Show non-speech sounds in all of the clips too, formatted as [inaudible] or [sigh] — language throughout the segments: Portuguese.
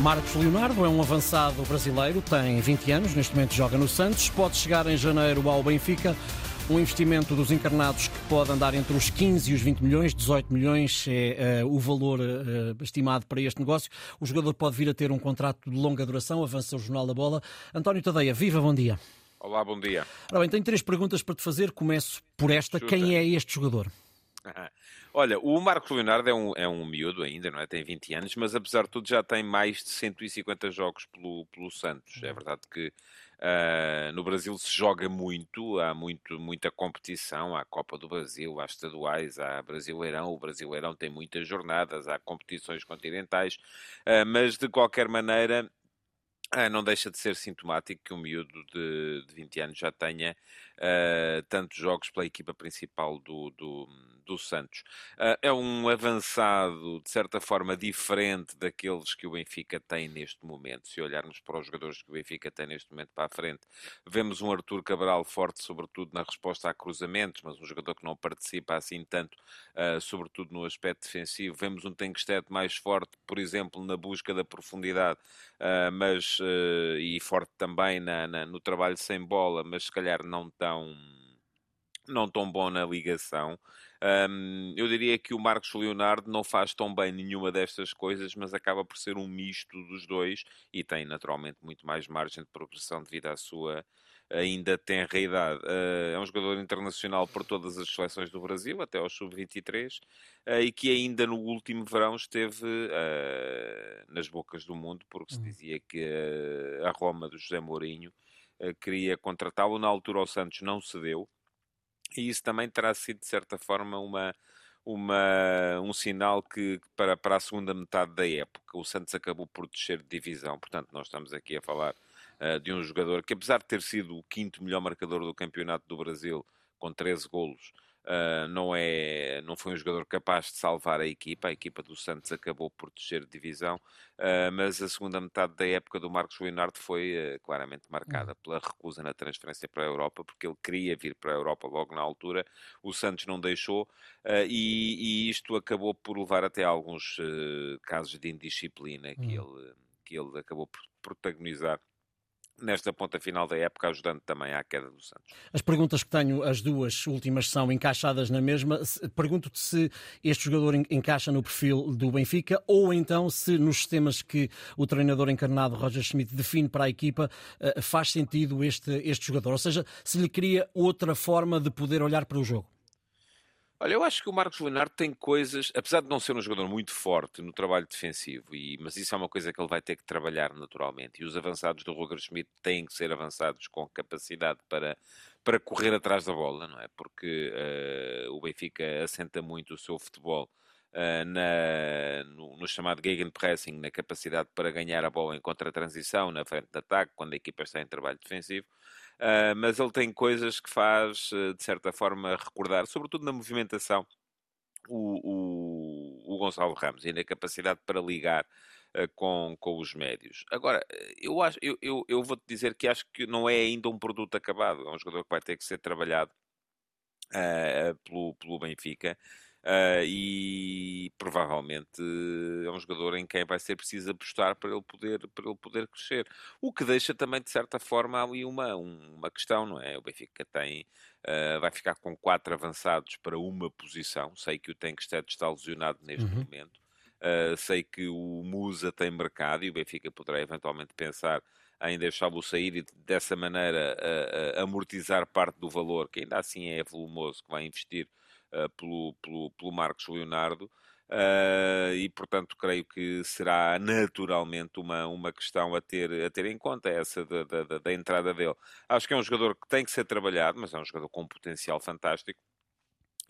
Marcos Leonardo é um avançado brasileiro, tem 20 anos, neste momento joga no Santos, pode chegar em janeiro ao Benfica. Um investimento dos encarnados que pode andar entre os 15 e os 20 milhões, 18 milhões é uh, o valor uh, estimado para este negócio. O jogador pode vir a ter um contrato de longa duração, avança o Jornal da Bola. António Tadeia, viva, bom dia. Olá, bom dia. Ora bem, tenho três perguntas para te fazer. Começo por esta. Chuta. Quem é este jogador? [laughs] Olha, o Marco Leonardo é um, é um miúdo ainda, não é? Tem 20 anos, mas apesar de tudo já tem mais de 150 jogos pelo, pelo Santos. É verdade que uh, no Brasil se joga muito, há muito, muita competição, há Copa do Brasil, há estaduais, há Brasileirão, o Brasileirão tem muitas jornadas, há competições continentais, uh, mas de qualquer maneira ah, não deixa de ser sintomático que um miúdo de, de 20 anos já tenha uh, tantos jogos pela equipa principal do, do, do Santos. Uh, é um avançado, de certa forma, diferente daqueles que o Benfica tem neste momento. Se olharmos para os jogadores que o Benfica tem neste momento para a frente, vemos um Artur Cabral forte, sobretudo na resposta a cruzamentos, mas um jogador que não participa assim tanto, uh, sobretudo no aspecto defensivo. Vemos um Tenkstedt mais forte, por exemplo, na busca da profundidade, mas uh, e forte também na, na, no trabalho sem bola, mas se calhar não tão, não tão bom na ligação. Um, eu diria que o Marcos Leonardo não faz tão bem nenhuma destas coisas, mas acaba por ser um misto dos dois e tem naturalmente muito mais margem de progressão devido à sua ainda tem idade. Uh, é um jogador internacional por todas as seleções do Brasil, até ao sub-23, uh, e que ainda no último verão esteve uh, nas bocas do mundo, porque se hum. dizia que a Roma do José Mourinho queria contratá-lo. Na altura, o Santos não cedeu, e isso também terá sido, de certa forma, uma. Uma, um sinal que para, para a segunda metade da época o Santos acabou por descer de divisão, portanto nós estamos aqui a falar uh, de um jogador que, apesar de ter sido o quinto melhor marcador do Campeonato do Brasil, com 13 golos, Uh, não, é, não foi um jogador capaz de salvar a equipa. A equipa do Santos acabou por descer de divisão, uh, mas a segunda metade da época do Marcos Leonardo foi uh, claramente marcada hum. pela recusa na transferência para a Europa, porque ele queria vir para a Europa logo na altura. O Santos não deixou e, e, isto acabou por levar até alguns casos de indisciplina que, hum. ele, que ele acabou por protagonizar nesta ponta final da época, ajudando também à queda do Santos. As perguntas que tenho, as duas últimas, são encaixadas na mesma. Pergunto-te se este jogador encaixa no perfil do Benfica ou então se nos sistemas que o treinador encarnado Roger Schmidt define para a equipa eh, faz sentido este, este jogador. Ou seja, se lhe cria outra forma de poder olhar para o jogo. Olha, eu acho que o Marcos Leonardo tem coisas, apesar de não ser um jogador muito forte no trabalho defensivo, e, mas isso é uma coisa que ele vai ter que trabalhar naturalmente. E os avançados do Roger Schmidt têm que ser avançados com capacidade para, para correr atrás da bola, não é? Porque uh, o Benfica assenta muito o seu futebol uh, na, no, no, chamado Gegenpressing, na capacidade para ganhar a bola em contra-transição, na frente de ataque, quando a equipa está em trabalho defensivo. Uh, mas ele tem coisas que faz, uh, de certa forma, recordar, sobretudo na movimentação, o, o, o Gonçalo Ramos e na capacidade para ligar uh, com, com os médios. Agora, eu, acho, eu, eu, eu vou-te dizer que acho que não é ainda um produto acabado, é um jogador que vai ter que ser trabalhado pelo, pelo Benfica. Uh, e provavelmente é um jogador em quem vai ser preciso apostar para ele poder, para ele poder crescer. O que deixa também, de certa forma, ali uma, uma questão, não é? O Benfica tem, uh, vai ficar com quatro avançados para uma posição. Sei que o Tenkstedt está lesionado neste uhum. momento. Uh, sei que o Musa tem mercado e o Benfica poderá eventualmente pensar em deixá-lo sair e dessa maneira amortizar parte do valor, que ainda assim é volumoso, que vai investir pelo, pelo, pelo Marcos Leonardo. Uh, e portanto creio que será naturalmente uma, uma questão a ter, a ter em conta essa da, da, da entrada dele. Acho que é um jogador que tem que ser trabalhado, mas é um jogador com um potencial fantástico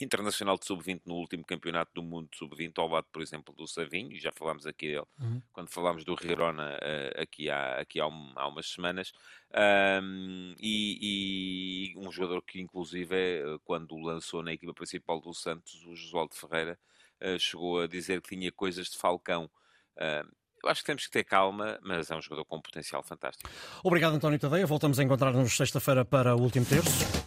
internacional de sub-20 no último campeonato do mundo de sub-20, ao lado, por exemplo, do Savinho, já falámos aqui dele uhum. quando falámos do Rirona uh, aqui, há, aqui há, um, há umas semanas, um, e, e, um jogador que, inclusive, é, quando lançou na equipa principal do Santos, o Josualdo Ferreira, uh, chegou a dizer que tinha coisas de Falcão. Uh, eu acho que temos que ter calma, mas é um jogador com um potencial fantástico. Obrigado, António Tadeia. Voltamos a encontrar-nos sexta-feira para o último terço.